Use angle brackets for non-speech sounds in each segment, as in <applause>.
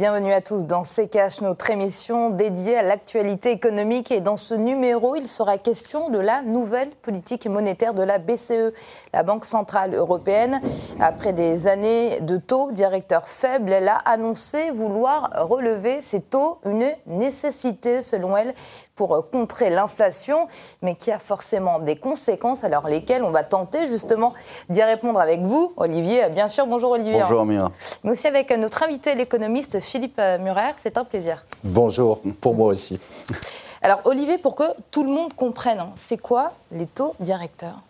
Bienvenue à tous dans CKH, notre émission dédiée à l'actualité économique. Et dans ce numéro, il sera question de la nouvelle politique monétaire de la BCE, la Banque Centrale Européenne. Après des années de taux directeurs faibles, elle a annoncé vouloir relever ces taux, une nécessité selon elle pour contrer l'inflation, mais qui a forcément des conséquences, alors lesquelles on va tenter justement d'y répondre avec vous, Olivier. Bien sûr, bonjour Olivier. Bonjour Mira. Mais aussi avec notre invité, l'économiste Philippe Murer. C'est un plaisir. Bonjour, pour moi aussi. <laughs> Alors Olivier, pour que tout le monde comprenne, hein, c'est quoi les taux directeurs?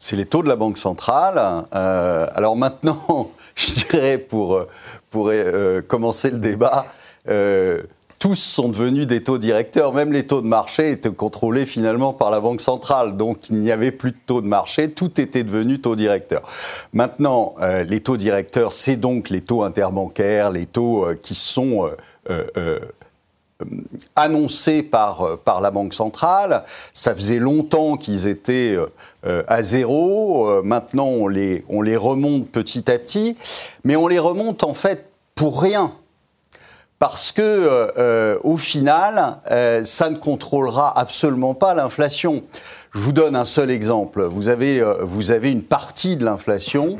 C'est les taux de la Banque centrale. Euh, alors maintenant, <laughs> je dirais pour, pour euh, commencer le débat, euh, tous sont devenus des taux directeurs. Même les taux de marché étaient contrôlés finalement par la Banque centrale. Donc il n'y avait plus de taux de marché, tout était devenu taux directeur. Maintenant, euh, les taux directeurs, c'est donc les taux interbancaires, les taux euh, qui sont euh, annoncés par, par la Banque centrale. Ça faisait longtemps qu'ils étaient à zéro. maintenant, on les, on les remonte petit à petit. Mais on les remonte en fait pour rien parce que euh, euh, au final, euh, ça ne contrôlera absolument pas l'inflation. Je vous donne un seul exemple. Vous avez, vous avez une partie de l'inflation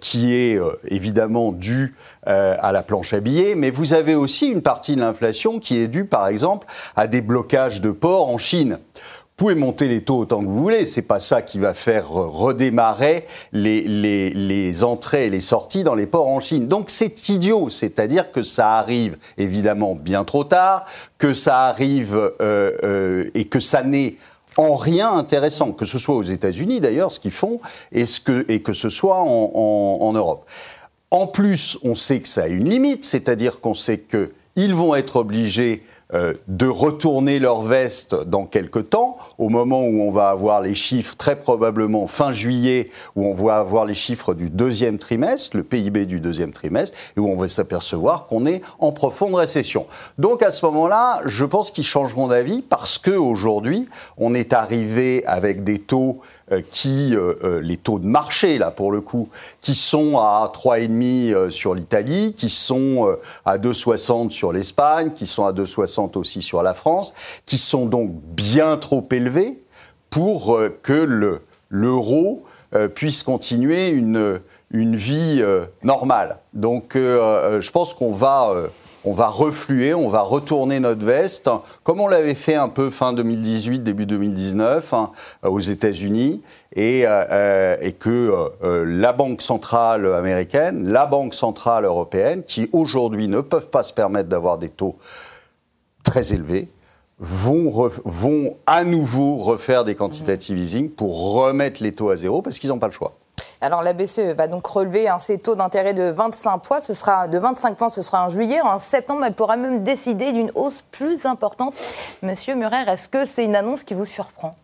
qui est évidemment due à la planche à billets, mais vous avez aussi une partie de l'inflation qui est due, par exemple, à des blocages de ports en Chine pouvez monter les taux autant que vous voulez, c'est pas ça qui va faire redémarrer les, les, les, entrées et les sorties dans les ports en Chine. Donc c'est idiot, c'est-à-dire que ça arrive évidemment bien trop tard, que ça arrive euh, euh, et que ça n'est en rien intéressant, que ce soit aux États-Unis d'ailleurs, ce qu'ils font, et, ce que, et que ce soit en, en, en Europe. En plus, on sait que ça a une limite, c'est-à-dire qu'on sait qu'ils vont être obligés euh, de retourner leur veste dans quelques temps, au moment où on va avoir les chiffres, très probablement fin juillet, où on va avoir les chiffres du deuxième trimestre, le PIB du deuxième trimestre, et où on va s'apercevoir qu'on est en profonde récession. Donc à ce moment-là, je pense qu'ils changeront d'avis parce qu'aujourd'hui, on est arrivé avec des taux qui, euh, euh, les taux de marché, là, pour le coup, qui sont à 3,5 sur l'Italie, qui sont à 2,60 sur l'Espagne, qui sont à 2,60 aussi sur la France, qui sont donc bien trop élevés pour que l'euro puisse continuer une, une vie normale. Donc je pense qu'on va on va refluer, on va retourner notre veste, comme on l'avait fait un peu fin 2018, début 2019 hein, aux États-Unis, et, euh, euh, que euh, la Banque centrale américaine, la Banque centrale européenne, qui aujourd'hui ne peuvent pas se permettre d'avoir des taux très élevés, vont, vont à nouveau refaire des quantitative easing pour remettre les taux à zéro parce qu'ils n'ont pas le choix. Alors la BCE va donc relever hein, ses taux d'intérêt de 25 points, ce sera de 25 points, ce sera en juillet, en septembre, elle pourra même décider d'une hausse plus importante. Monsieur Murer, est-ce que c'est une annonce qui vous surprend?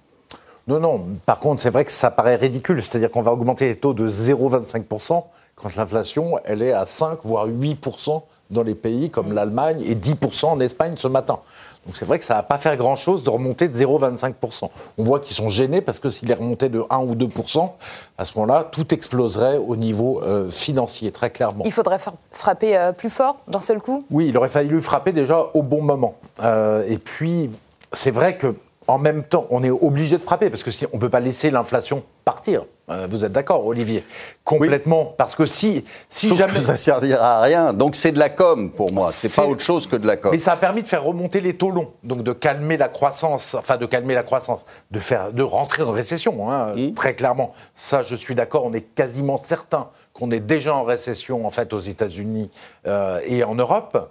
Non, non. Par contre, c'est vrai que ça paraît ridicule, c'est-à-dire qu'on va augmenter les taux de 0,25% quand l'inflation, elle est à 5 voire 8% dans les pays comme mm. l'Allemagne et 10% en Espagne ce matin. Donc c'est vrai que ça ne va pas faire grand-chose de remonter de 0,25%. On voit qu'ils sont gênés parce que s'il est remonté de 1 ou 2%, à ce moment-là, tout exploserait au niveau euh, financier, très clairement. Il faudrait frapper euh, plus fort d'un seul coup? Oui, il aurait fallu frapper déjà au bon moment. Euh, et puis, c'est vrai que en même temps, on est obligé de frapper parce que si on ne peut pas laisser l'inflation partir. Euh, vous êtes d'accord, Olivier? Complètement. Parce que si, si jamais. ça servira à rien. Donc c'est de la com pour moi. C'est pas autre chose que de la com. Mais ça a permis de faire remonter les taux longs. Donc de calmer la croissance. Enfin, de calmer la croissance. De, faire, de rentrer en récession, hein, mmh. très clairement. Ça, je suis d'accord. On est quasiment certain qu'on est déjà en récession, en fait, aux États-Unis euh, et en Europe.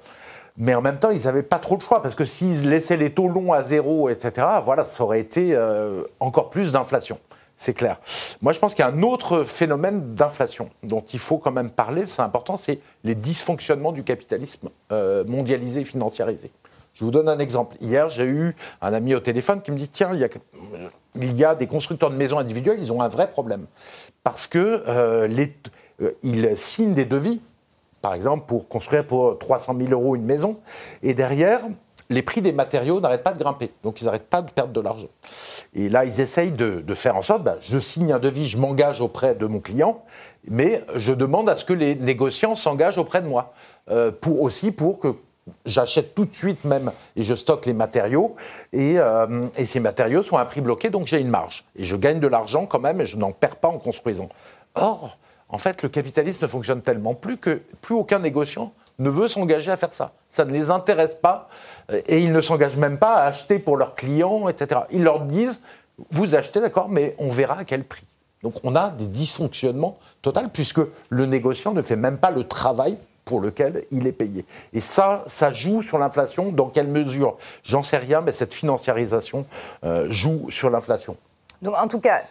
Mais en même temps, ils n'avaient pas trop de choix, parce que s'ils laissaient les taux longs à zéro, etc., voilà, ça aurait été euh, encore plus d'inflation. C'est clair. Moi, je pense qu'il y a un autre phénomène d'inflation dont il faut quand même parler, c'est important, c'est les dysfonctionnements du capitalisme euh, mondialisé financiarisé. Je vous donne un exemple. Hier, j'ai eu un ami au téléphone qui me dit Tiens, il y a, des constructeurs de maisons individuelles, ils ont un vrai problème. Parce que euh, signent des devis par exemple, pour construire pour 300 000 euros une maison. Et derrière, les prix des matériaux n'arrêtent pas de grimper. Donc, ils n'arrêtent pas de perdre de l'argent. Et là, ils essayent de, faire en sorte, bah, je signe un devis, je m'engage auprès de mon client, Mais je demande à ce que les négociants s'engagent auprès de moi, euh, pour aussi pour que j'achète tout de suite même et je stocke les matériaux et, euh, et ces matériaux sont à prix bloqué, donc j'ai une marge. Et je gagne de l'argent quand même et je n'en perds pas en construisant. Or, en fait, le capitalisme ne fonctionne tellement plus que plus aucun négociant ne veut s'engager à faire ça. Ça ne les intéresse pas euh, et ils ne s'engagent même pas à acheter pour leurs clients, etc. Ils leur disent, vous achetez, d'accord, mais on verra à quel prix. Donc on a des dysfonctionnements totaux puisque le négociant ne fait même pas le travail pour lequel il est payé. Et ça, ça joue sur l'inflation. Dans quelle mesure? J'en sais rien, mais cette financiarisation euh, joue sur l'inflation. Donc en tout cas,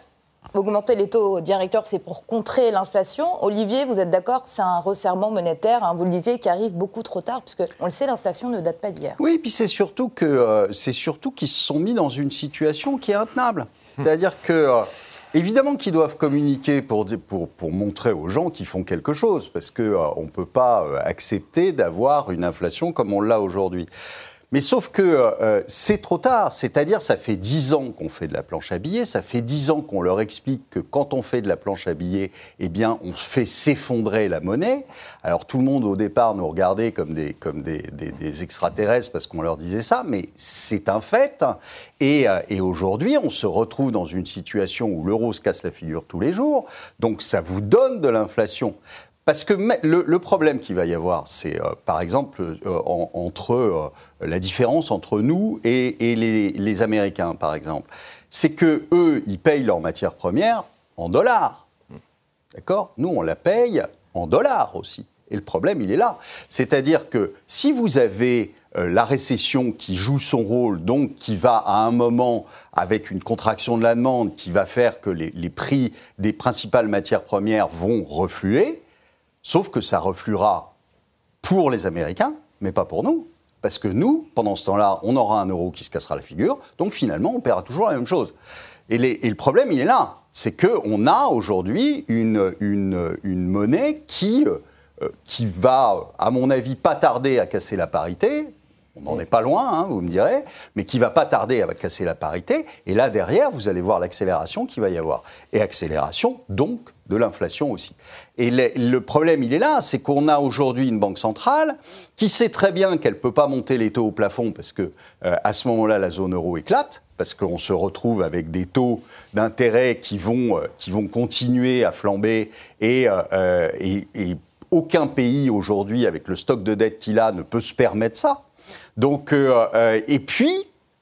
Augmenter les taux directeurs, c'est pour contrer l'inflation. Olivier, vous êtes d'accord c'est un resserrement monétaire, hein, vous le disiez, qui arrive beaucoup trop tard, puisque on le sait, l'inflation ne date pas d'hier. Oui, puis c'est surtout que euh, c'est surtout qu'ils se sont mis dans une situation qui est intenable. C'est-à-dire que euh, Évidemment qu'ils doivent communiquer pour, pour, pour, montrer aux gens qu'ils font quelque chose, parce qu'on euh, ne peut pas accepter d'avoir une inflation comme on l'a aujourd'hui. Mais sauf que euh, c'est trop tard. C'est-à-dire, ça fait dix ans qu'on fait de la planche à billets, ça fait dix ans qu'on leur explique que quand on fait de la planche à billets, eh bien, on fait s'effondrer la monnaie. Alors tout le monde au départ nous regardait comme des, comme des, des, extraterrestres parce qu'on leur disait ça, mais c'est un fait. Et, euh, et aujourd'hui, on se retrouve dans une situation où l'euro se casse la figure tous les jours. Donc ça vous donne de l'inflation. Parce que le, problème qu'il va y avoir, c'est euh, par exemple euh, entre euh, la différence entre nous et, les, Américains, par exemple, c'est que eux, ils payent leurs matières premières en dollars, d'accord? Nous, on la paye en dollars aussi. Et le problème, il est là. C'est-à-dire que si vous avez la récession qui joue son rôle, donc qui va à un moment, avec une contraction de la demande, qui va faire que les, les prix des principales matières premières vont refluer, Sauf que ça refluera pour les Américains, mais pas pour nous. Parce que nous, pendant ce temps-là, on aura un euro qui se cassera la figure, donc finalement, on paiera toujours la même chose. Et, le problème, il est là. C'est qu'on a aujourd'hui une, une, monnaie qui, euh, qui va, à mon avis, pas tarder à casser la parité. On n'en est pas loin, hein, vous me direz, mais qui va pas tarder à casser la parité. Et là, derrière, vous allez voir l'accélération qui va y avoir. Et accélération, donc, de l'inflation aussi. Et le, problème, il est là, c'est qu'on a aujourd'hui une banque centrale qui sait très bien qu'elle ne peut pas monter les taux au plafond parce que euh, à ce moment-là, la zone euro éclate, parce qu'on se retrouve avec des taux d'intérêt qui vont, euh, qui vont continuer à flamber et, euh, et, et aucun pays aujourd'hui, avec le stock de dette qu'il a, ne peut se permettre ça. Donc, et puis,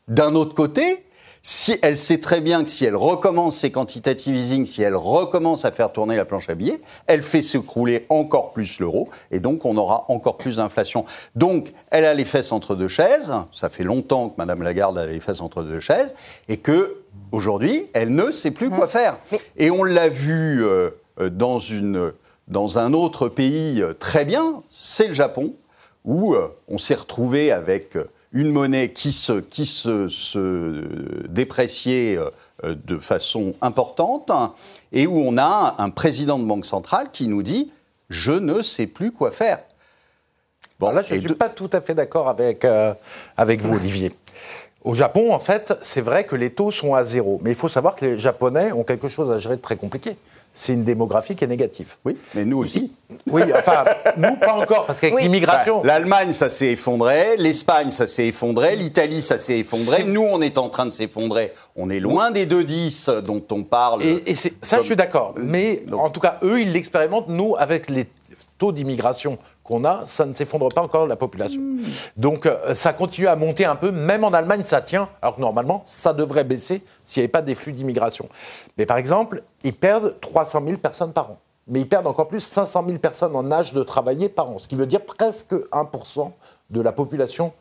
d'un autre côté, si elle sait très bien que si elle recommence ses quantitative easing, si elle recommence à faire tourner la planche à billets, elle fait s'écrouler encore plus l'euro et donc on aura encore plus d'inflation. Donc elle a les fesses entre deux chaises. Ça fait longtemps que Madame Lagarde a les fesses entre deux chaises et que aujourd'hui elle ne sait plus quoi mmh. faire. Et on l'a vu euh, dans une dans un autre pays euh, très bien, c'est le Japon, où euh, on s'est retrouvé avec une monnaie qui se, qui se, se dépréciait euh, de façon importante et où on a un président de banque centrale qui nous dit je ne sais plus quoi faire. Bon, là, je ne suis pas tout à fait d'accord avec, euh, avec vous, Olivier. Au Japon, en fait, c'est vrai que les taux sont à zéro. Mais il faut savoir que les Japonais ont quelque chose à gérer de très compliqué c'est une démographie qui est négative. Oui, mais nous aussi. Oui, enfin, <laughs> nous pas encore, parce qu'avec l'immigration. Bah, L'Allemagne, ça s'est effondré, l'Espagne, ça s'est effondré, l'Italie, ça s'est effondré. Nous, on est en train de s'effondrer. On est loin des 2,10 dont on parle. Et, ça, je suis d'accord. Mais en tout cas, eux, ils l'expérimentent. Nous, avec les taux d'immigration qu'on a, ça ne s'effondre pas encore la population. Hmm. Donc euh, ça continue à monter un peu, même en Allemagne ça tient, alors que normalement ça devrait baisser s'il n'y avait pas des flux d'immigration. Mais par exemple, ils perdent 300 000 personnes par an. Mais ils perdent encore plus 500 000 personnes en âge de travailler par an, ce qui veut dire presque 1% de la population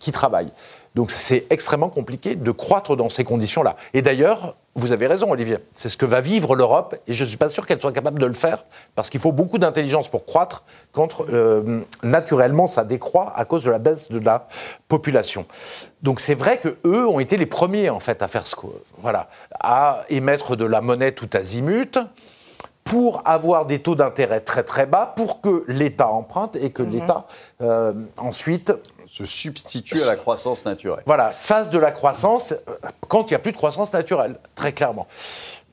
qui travaille. Donc c'est extrêmement compliqué de croître dans ces conditions-là. Et d'ailleurs, vous avez raison, Olivier, c'est ce que va vivre l'Europe, et je ne suis pas sûr qu'elle soit capable de le faire, parce qu'il faut beaucoup d'intelligence pour croître, quand euh, naturellement ça décroît à cause de la baisse de la population. Donc c'est vrai que eux ont été les premiers en fait à faire ce voilà, à émettre de la monnaie tout azimut pour avoir des taux d'intérêt très très bas, pour que l'État emprunte et que mhm. l'État euh, ensuite se substitue à la croissance naturelle. Voilà, phase de la croissance euh, quand il n'y a plus de croissance naturelle, très clairement.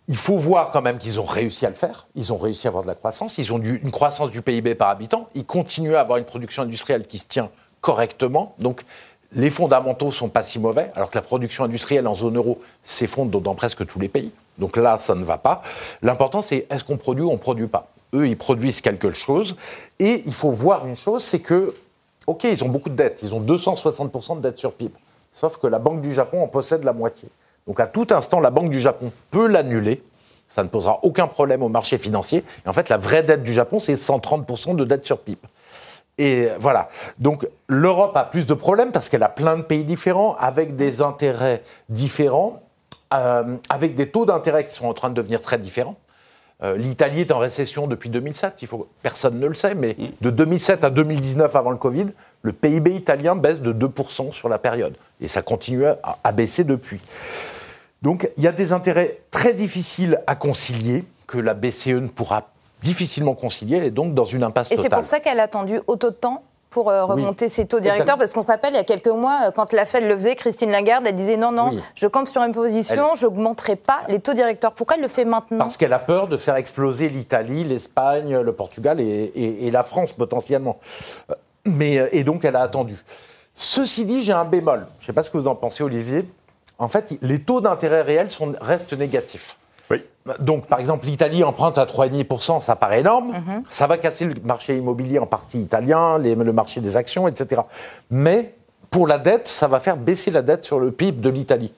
il faut voir quand même qu'ils ont réussi à le faire. Ils ont réussi à avoir de la croissance. Ils ont une croissance du PIB par habitant. Ils continuent à avoir une production industrielle qui se tient correctement. Donc, les fondamentaux sont pas si mauvais, alors que la production industrielle en zone euro s'effondre dans presque tous les pays. Donc là, ça ne va pas. L'important, c'est est-ce qu'on produit ou on ne produit pas. Eux, ils produisent quelque chose. Et il faut voir une chose, c'est que, OK, ils ont beaucoup de dettes. Ils ont 260% de dettes sur PIB. Sauf que la Banque du Japon en possède la moitié. Donc à tout instant, la Banque du Japon peut l'annuler. Ça ne posera aucun problème au marché financier. Et en fait, la vraie dette du Japon, c'est 130% de dette sur PIB. Et voilà. Donc l'Europe a plus de problèmes parce qu'elle a plein de pays différents, avec des intérêts différents, euh, avec des taux d'intérêt qui sont en train de devenir très différents. Euh, L'Italie est en récession depuis 2007, il faut, personne ne le sait, mais de 2007 à 2019 avant le Covid, le PIB italien baisse de 2% sur la période. Et ça continue à baisser depuis. Donc il y a des intérêts très difficiles à concilier que la BCE ne pourra difficilement concilier et donc dans une impasse totale. Et c'est pour ça qu'elle a attendu autant de temps pour euh, remonter ses taux directeurs Parce qu'on se rappelle, il y a quelques mois, euh, quand la Fed le faisait, Christine Lagarde, elle disait non, non, je campe sur une position, je n'augmenterai pas les taux directeurs. Pourquoi elle le fait maintenant? Parce qu'elle a peur de faire exploser l'Italie, l'Espagne, le Portugal et, et, la France potentiellement. Euh, mais, et donc elle a attendu. Ceci dit, j'ai un bémol. Je ne sais pas ce que vous en pensez, Olivier en fait, les taux d'intérêt réels restent négatifs. Donc, par exemple, l'Italie emprunte à 3,5%, ça paraît énorme. Mhm. Ça va casser le marché immobilier en partie italien, le marché des actions, etc. Mais pour la dette, ça va faire baisser la dette sur le PIB de l'Italie.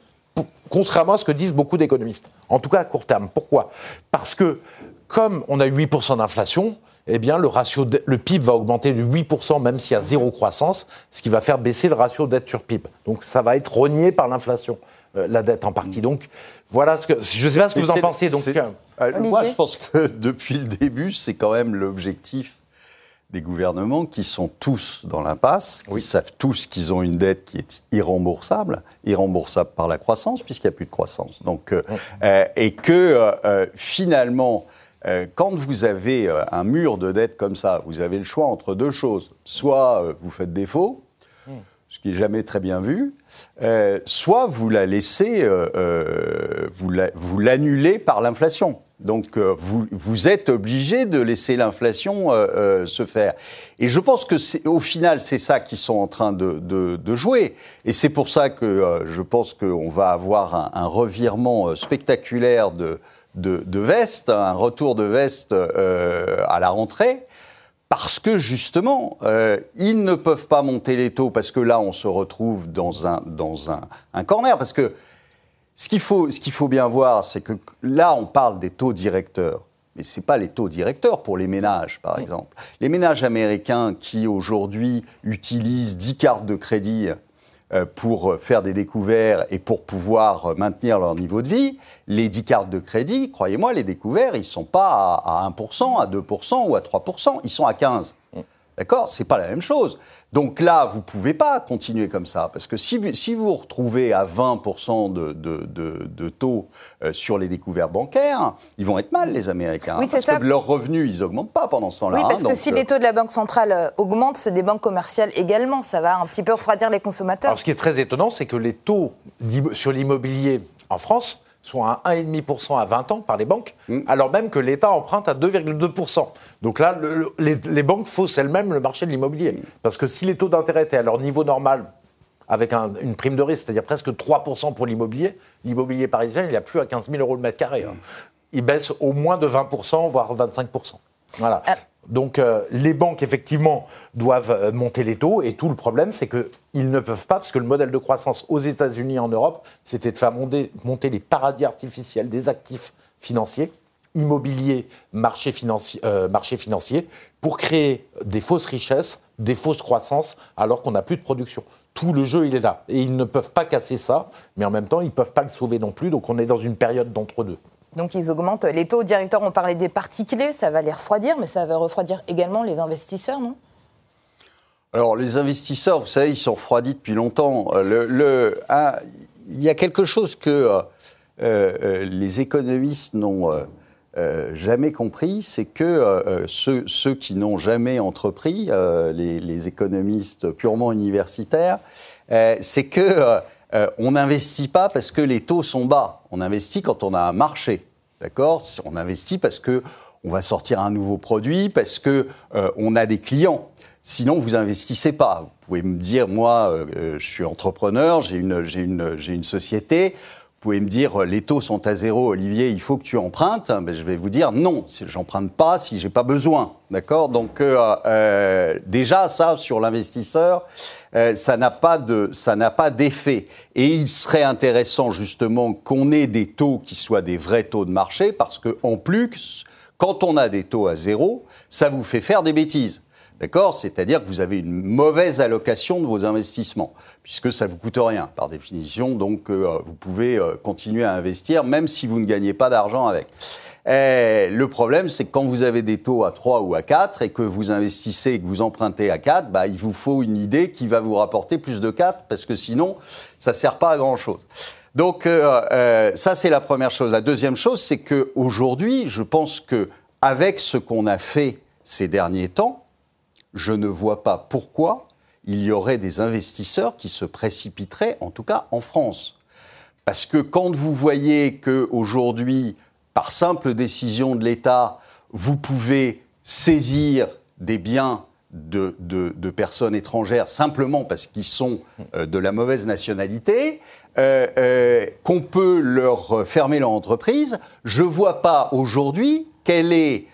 Contrairement à ce que disent beaucoup d'économistes. En tout cas à court terme. Pourquoi? Parce que, comme on a 8% d'inflation, eh bien, le, ratio le PIB va augmenter de 8%, même s'il y a zéro croissance, ce qui va faire baisser le ratio dette sur PIB. Donc, ça va être rogné par l'inflation, euh, la dette en partie. Donc, voilà ce que. Je ne sais pas ce que vous en pensez. Donc, euh, euh, moi, je pense que <laughs> depuis le début, c'est quand même l'objectif des gouvernements qui sont tous dans l'impasse, qui savent tous qu'ils ont une dette qui est irremboursable, irremboursable par la croissance, puisqu'il n'y a plus de croissance. Donc, et que finalement, euh, quand vous avez euh, un mur de dette comme ça, vous avez le choix entre deux choses. Soit euh, vous faites défaut. Ce qui n'est jamais très bien vu, soit vous la laissez, vous l'annulez par l'inflation. Donc vous, vous, êtes obligé de laisser l'inflation se faire. Et je pense que au final, c'est ça qu'ils sont en train de, de, jouer. Et c'est pour ça que je pense qu'on va avoir un, un revirement spectaculaire de, de, veste, un retour de veste euh, à la rentrée, parce que justement, euh, ils ne peuvent pas monter les taux, parce que là, on se retrouve dans un, dans un, corner. Parce que ce qu'il faut, ce qu'il faut bien voir, c'est que là, on parle des taux directeurs. Mais ce n'est pas les taux directeurs pour les ménages, par exemple. Les ménages américains qui, aujourd'hui, utilisent 10 cartes de crédit pour faire des découvertes et pour pouvoir maintenir leur niveau de vie, les 10 cartes de crédit, croyez-moi, les découverts, ils ne sont pas à 1%, à 2% ou à 3%, ils sont à 15%. D'accord? C'est pas la même chose. Donc là, vous ne pouvez pas continuer comme ça, parce que si, si vous vous retrouvez à 20% de, de, taux euh, sur les découvertes bancaires, ils vont être mal, les Américains, oui, parce que leurs revenus, ils n'augmentent pas pendant ce temps-là. Oui, parce que si les euh, taux de la Banque centrale euh, augmentent, ceux des banques commerciales également, ça va un petit peu refroidir les consommateurs. Alors ce qui est très étonnant, c'est que les taux sur l'immobilier en France sont à 1,5% à 20 ans par les banques, mm. alors même que l'État emprunte à 2,2%. Donc là, les, banques faussent elles-mêmes le marché de l'immobilier. Mm. Parce que si les taux d'intérêt étaient à leur niveau normal, avec une prime de risque, c'est-à-dire presque 3% pour l'immobilier, l'immobilier parisien, il n'y a plus à 15 000 euros le mètre carré. Hein. Il baisse au moins de 20%, voire 25%. Voilà. Donc euh, les banques, effectivement, doivent euh, monter les taux. Et tout le problème, c'est qu'ils ne peuvent pas, parce que le modèle de croissance aux États-Unis et en Europe, c'était de faire monter, les paradis artificiels des actifs financiers, immobiliers, marché financier, euh, marché financier, pour créer des fausses richesses, des fausses croissances, alors qu'on n'a plus de production. Tout le jeu, il est là. Et ils ne peuvent pas casser ça, mais en même temps, ils ne peuvent pas le sauver non plus. Donc on est dans une période d'entre-deux. Donc ils augmentent les taux directeurs. On parlait des particuliers, ça va les refroidir, mais ça va refroidir également les investisseurs, non? Alors les investisseurs, vous savez, ils sont refroidis depuis longtemps. Le, il y a quelque chose que euh, euh, les économistes n'ont euh, jamais compris, c'est que ceux, qui n'ont jamais entrepris, les, économistes purement universitaires, c'est que on n'investit pas parce que les taux sont bas. On investit quand on a un marché. D'accord? On investit parce que on va sortir un nouveau produit, parce que on a des clients. Sinon, vous investissez pas. Vous pouvez me dire, moi, je suis entrepreneur, j'ai une société. Vous pouvez me dire, les taux sont à zéro, Olivier, il faut que tu empruntes. Mais je vais vous dire, non, j'emprunte pas si j'ai pas besoin. D'accord? Donc, euh, euh, déjà, ça, sur l'investisseur, euh, ça n'a pas d'effet. Et il serait intéressant, justement, qu'on ait des taux qui soient des vrais taux de marché, parce que, en plus, quand on a des taux à zéro, ça vous fait faire des bêtises. D'accord? C'est-à-dire que vous avez une mauvaise allocation de vos investissements, puisque ça ne vous coûte rien, par définition. Donc, euh, vous pouvez euh, continuer à investir, même si vous ne gagnez pas d'argent avec. Et le problème, c'est que quand vous avez des taux à 3 ou à 4 et que vous investissez et que vous empruntez à 4, bah, il vous faut une idée qui va vous rapporter plus de 4, parce que sinon, ça ne sert pas à grand-chose. Donc, euh, ça, c'est la première chose. La deuxième chose, c'est qu'aujourd'hui, je pense que avec ce qu'on a fait ces derniers temps, je ne vois pas pourquoi il y aurait des investisseurs qui se précipiteraient, en tout cas en France. Parce que quand vous voyez qu'aujourd'hui, par simple décision de l'État, vous pouvez saisir des biens de, personnes étrangères simplement parce qu'ils sont euh, de la mauvaise nationalité, euh, euh, qu'on peut leur fermer leur entreprise, je ne vois pas aujourd'hui quel est,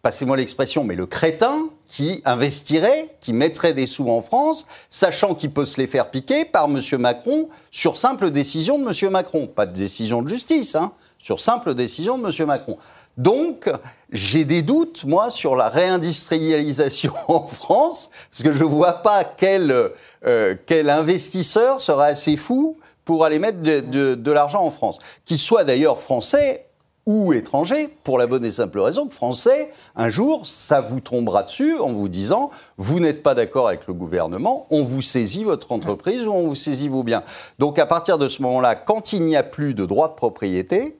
passez-moi l'expression, mais le crétin qui investirait, qui mettrait des sous en France, sachant qu'il peut se les faire piquer par M. Macron sur simple décision de M. Macron. Pas de décision de justice, hein, sur simple décision de M. Macron. Donc, j'ai des doutes, moi, sur la réindustrialisation <laughs> en France, parce que je ne vois pas quel, euh, quel investisseur sera assez fou pour aller mettre de, de, de l'argent en France. Qu'il soit d'ailleurs français ou étrangers, pour la bonne et simple raison que français, un jour, ça vous tombera dessus en vous disant, vous n'êtes pas d'accord avec le gouvernement, on vous saisit votre entreprise ou on vous saisit vos biens. Donc à partir de ce moment-là, quand il n'y a plus de droit de propriété,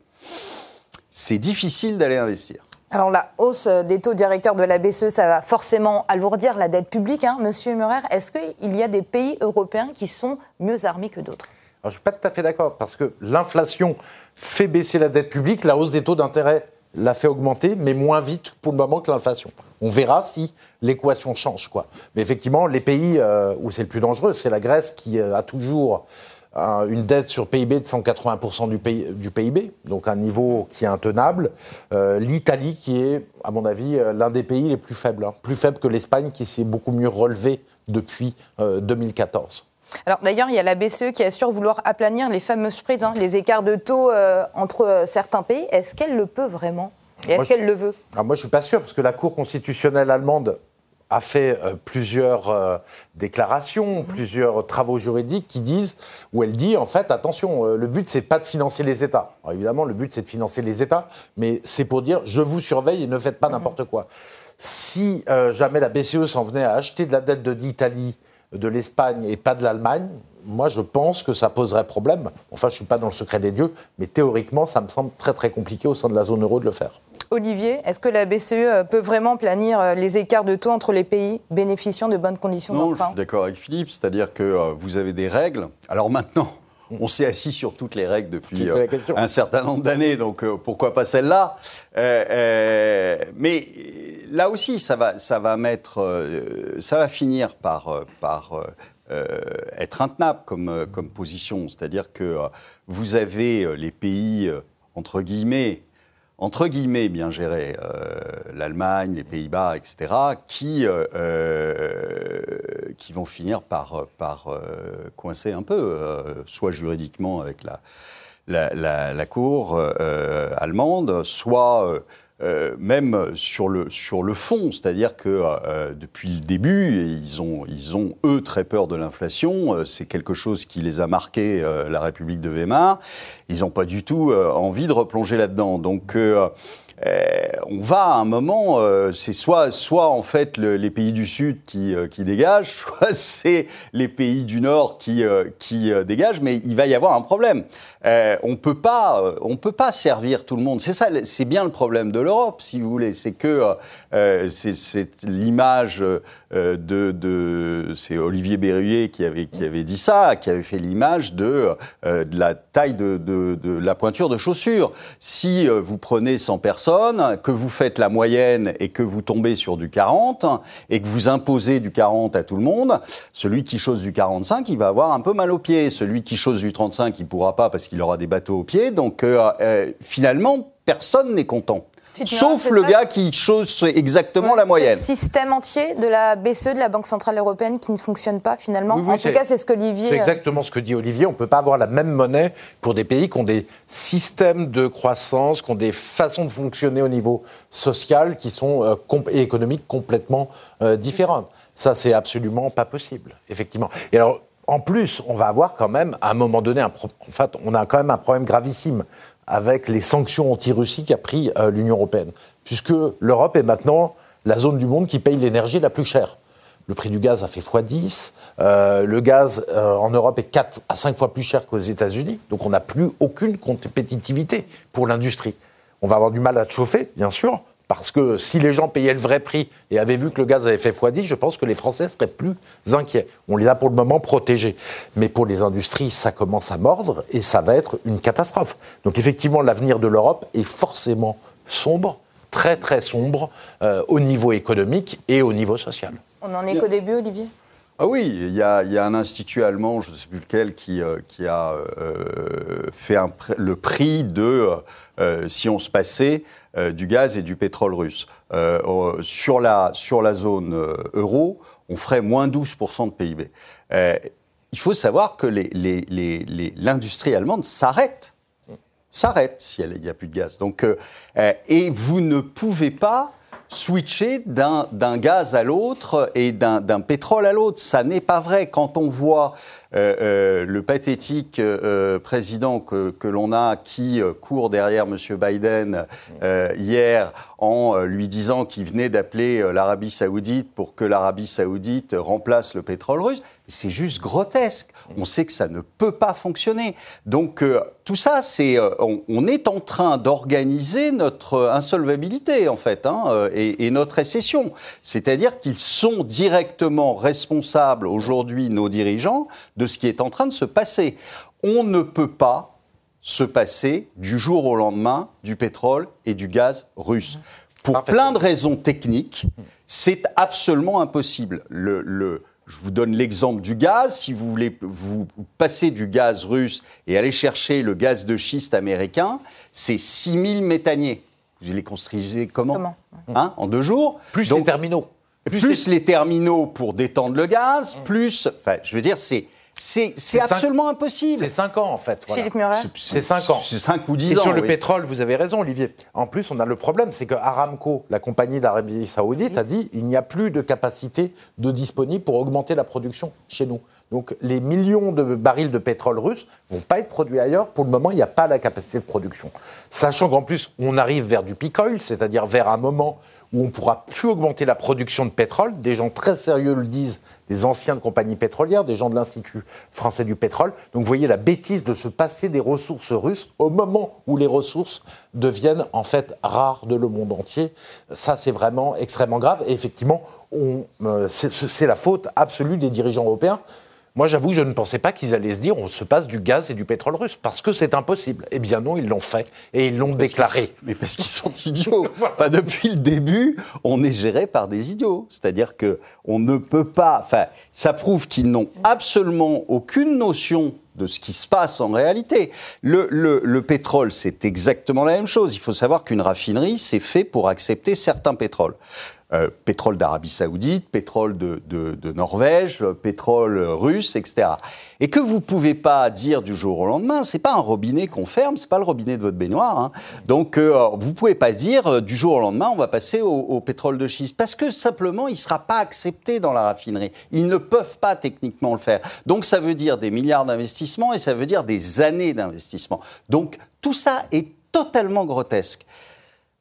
c'est difficile d'aller investir. Alors la hausse des taux directeurs de la BCE, ça va forcément alourdir la dette publique. Hein, Monsieur Murer, est-ce qu'il y a des pays européens qui sont mieux armés que d'autres? Je ne suis pas tout à fait d'accord, parce que l'inflation fait baisser la dette publique, la hausse des taux d'intérêt l'a fait augmenter, mais moins vite pour le moment que l'inflation. On verra si l'équation change. Quoi. Mais effectivement, les pays euh, où c'est le plus dangereux, c'est la Grèce qui euh, a toujours euh, une dette sur PIB de 180% du, PIB, donc un niveau qui est intenable. L'Italie qui est, à mon avis, l'un des pays les plus faibles, hein. plus faible que l'Espagne qui s'est beaucoup mieux relevé depuis 2014. Alors d'ailleurs, il y a la BCE qui assure vouloir aplanir les fameux spreads, hein, les écarts de taux euh, entre euh, certains pays. Est-ce qu'elle le peut vraiment? Et est-ce qu'elle le veut? Moi, je ne suis pas sûr, parce que la Cour constitutionnelle allemande a fait euh, plusieurs déclarations, mmh. plusieurs travaux juridiques qui disent, où elle dit en fait, attention, le but c'est pas de financer les États. évidemment, le but c'est de financer les États, mais c'est pour dire je vous surveille et ne faites pas mmh. n'importe quoi. Si jamais la BCE s'en venait à acheter de la dette de l'Italie de l'Espagne et pas de l'Allemagne, moi je pense que ça poserait problème. Enfin, je ne suis pas dans le secret des dieux, mais théoriquement, ça me semble très très compliqué au sein de la zone euro de le faire. Olivier, est-ce que la BCE euh, peut vraiment planir euh, les écarts de taux entre les pays bénéficiant de bonnes conditions d'emprunt Non, je suis d'accord avec Philippe, c'est-à-dire que euh, vous avez des règles. Alors maintenant, on s'est assis sur toutes les règles depuis un certain nombre d'années, donc pourquoi pas celle-là? Mais là aussi, ça va, ça va mettre, euh, ça va finir par, euh, par euh, être intenable comme, comme position. C'est-à-dire que vous avez les pays entre guillemets, entre guillemets bien gérés, l'Allemagne, les Pays-Bas, etc., qui, qui vont finir par, par coincer un peu, soit juridiquement avec la, la, la Cour allemande, soit euh, même sur le, sur le fond, c'est-à-dire que euh, depuis le début, ils ont, ils ont eux très peur de l'inflation, euh, c'est quelque chose qui les a marqués, la République de Weimar, ils n'ont pas du tout envie de replonger là-dedans. Donc euh, on va à un moment, euh, c'est soit, soit en fait les pays du Sud qui, euh, qui dégagent, <laughs> soit c'est les pays du Nord qui, qui dégagent, mais il va y avoir un problème. on peut pas, on peut pas servir tout le monde. C'est ça, c'est bien le problème de l'Europe, si vous voulez. C'est que c'est l'image de, de c'est Olivier Berruyer qui avait, dit ça, qui avait fait l'image de, de la taille de, la pointure de chaussure. Si vous prenez 100 personnes que vous faites la moyenne et que vous tombez sur du 40 et que vous imposez du 40 à tout le monde, celui qui chose du 45, il va avoir un peu mal aux pieds. Celui qui chose du 35, il pourra pas parce qu'il aura des bateaux aux pieds. Donc euh, euh, finalement, personne n'est content. Sauf le gars qui chose exactement la moyenne. Le système entier de la BCE, de la Banque Centrale Européenne, qui ne fonctionne pas finalement. en tout cas, c'est ce qu'Olivier. C'est euh, exactement ce que dit Olivier. On ne peut pas avoir la même monnaie pour des pays qui ont des systèmes de croissance, qui ont des façons de fonctionner au niveau social qui sont euh, et économiques complètement euh, différentes. Ça, c'est absolument pas possible, effectivement. Et alors, en plus, on va avoir quand même, à un moment donné, un en fait, on a quand même un problème gravissime avec les sanctions anti-Russie qu'a pris euh, l'Union européenne, puisque l'Europe est maintenant la zone du monde qui paye l'énergie la plus chère. Le prix du gaz a fait x10. Euh, le gaz euh, en Europe est 4 à 5 fois plus cher qu'aux États-Unis. Donc on n'a plus aucune compétitivité pour l'industrie. On va avoir du mal à chauffer, bien sûr, parce que si les gens payaient le vrai prix et avaient vu que le gaz avait fait x10, je pense que les Français seraient plus inquiets. On les a pour le moment protégés. Mais pour les industries, ça commence à mordre et ça va être une catastrophe. Donc effectivement, l'avenir de l'Europe est forcément sombre, très très sombre, euh, au niveau économique et au niveau social. On n'en est qu'au début, Olivier? Ah oui, il y, a, un institut allemand, je ne sais plus lequel, qui, euh, a euh, fait le prix de si on se passait euh, du gaz et du pétrole russe. Euh, sur, la, sur la zone euh, euro, on ferait moins 12% de PIB. il faut savoir que l'industrie allemande s'arrête. S'arrête s'il n'y a, plus de gaz. Donc, et vous ne pouvez pas switcher d'un gaz à l'autre et d'un pétrole à l'autre. Ça n'est pas vrai. Quand on voit euh, euh, le pathétique euh, président que, que l'on a qui court derrière M. Biden hier en lui disant qu'il venait d'appeler l'Arabie saoudite pour que l'Arabie saoudite remplace le pétrole russe, c'est juste grotesque. On sait que ça ne peut pas fonctionner. Donc tout ça, c'est on, est en train d'organiser notre insolvabilité en fait hein, et, et, notre récession. C'est-à-dire qu'ils sont directement responsables aujourd'hui nos dirigeants de ce qui est en train de se passer. On ne peut pas se passer du jour au lendemain du pétrole et du gaz russe. Pour plein de raisons techniques, c'est absolument impossible. Le, je vous donne l'exemple du gaz. Si vous voulez vous passer du gaz russe et aller chercher le gaz de schiste américain, c'est 6000 méthaniers. Vous les construisez comment, comment hein, En deux jours Plus les terminaux. Plus, les... les... terminaux pour détendre le gaz, plus... Enfin, je veux dire, c'est c'est absolument impossible. C'est 5 ans en fait. Philippe Muret C'est 5 ans. C'est 5 ou 10 ans. Et sur le pétrole, vous avez raison Olivier. En plus, on a le problème, c'est que Aramco, la compagnie d'Arabie Saoudite, a dit il n'y a plus de capacité de disponible pour augmenter la production chez nous. Donc les millions de barils de pétrole russe vont pas être produits ailleurs. Pour le moment, il n'y a pas la capacité de production. Sachant qu'en plus, on arrive vers du peak oil, c'est-à-dire vers un moment où on ne pourra plus augmenter la production de pétrole. Des gens très sérieux le disent, des anciens de compagnies pétrolières, des gens de l'Institut français du pétrole. Donc vous voyez la bêtise de se passer des ressources russes au moment où les ressources deviennent en fait rares de le monde entier. Ça, c'est vraiment extrêmement grave. Et effectivement, euh, c'est la faute absolue des dirigeants européens. Moi, j'avoue je ne pensais pas qu'ils allaient se dire on se passe du gaz et du pétrole russe, parce que c'est impossible. Eh bien non, ils l'ont fait et ils l'ont déclaré. Mais parce qu'ils sont <laughs> idiots. enfin, depuis le début, on est géré par des idiots. C'est-à-dire que on ne peut pas. Enfin, ça prouve qu'ils n'ont absolument aucune notion de ce qui se passe en réalité. Le, le, le pétrole, c'est exactement la même chose. Il faut savoir qu'une raffinerie, c'est fait pour accepter certains pétroles. Euh, pétrole d'Arabie Saoudite, pétrole de, Norvège, pétrole russe, etc. Et que vous pouvez pas dire du jour au lendemain, c'est pas un robinet qu'on ferme, c'est pas le robinet de votre baignoire. Hein. Donc euh, vous pouvez pas dire euh, du jour au lendemain on va passer au, pétrole de schiste parce que simplement il sera pas accepté dans la raffinerie. Ils ne peuvent pas techniquement le faire. Donc ça veut dire des milliards d'investissements et ça veut dire des années d'investissement. Donc tout ça est totalement grotesque.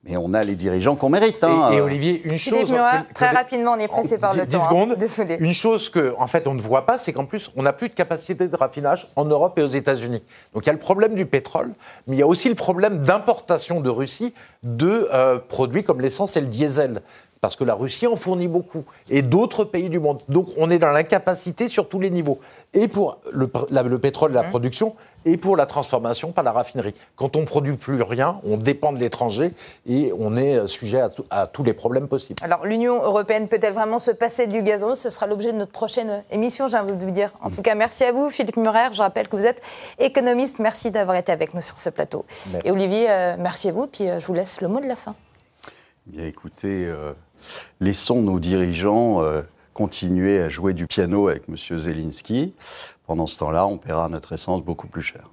Mais on a les dirigeants qu'on mérite. Hein. Et, Olivier, une chose. Murat, très rapidement, on est pressé par le 10 temps. Hein. secondes. Désolé. Une chose que, en fait, on ne voit pas, c'est qu'en plus, on n'a plus de capacité de raffinage en Europe et aux États-Unis. Donc il y a le problème du pétrole, mais il y a aussi le problème d'importation de Russie de euh, produits comme l'essence et le diesel parce que la Russie en fournit beaucoup, et d'autres pays du monde. Donc on est dans l'incapacité sur tous les niveaux, et pour le, la- le pétrole, la Mmh. production, et pour la transformation par la raffinerie. Quand on ne produit plus rien, on dépend de l'étranger, et on est sujet à, tout- à tous les problèmes possibles. Alors, l'Union européenne peut-elle vraiment se passer du gaz russe Ce sera l'objet de notre prochaine émission, j'ai envie de vous dire. En tout cas, merci à vous, Philippe Murer. Je rappelle que vous êtes économiste. Merci d'avoir été avec nous sur ce plateau. Merci. Et Olivier, euh, merci à vous. Puis euh, je vous laisse le mot de la fin. Bien écoutez, euh, laissons nos dirigeants euh, continuer à jouer du piano avec M. Zelensky. Pendant ce temps-là, on paiera notre essence beaucoup plus cher.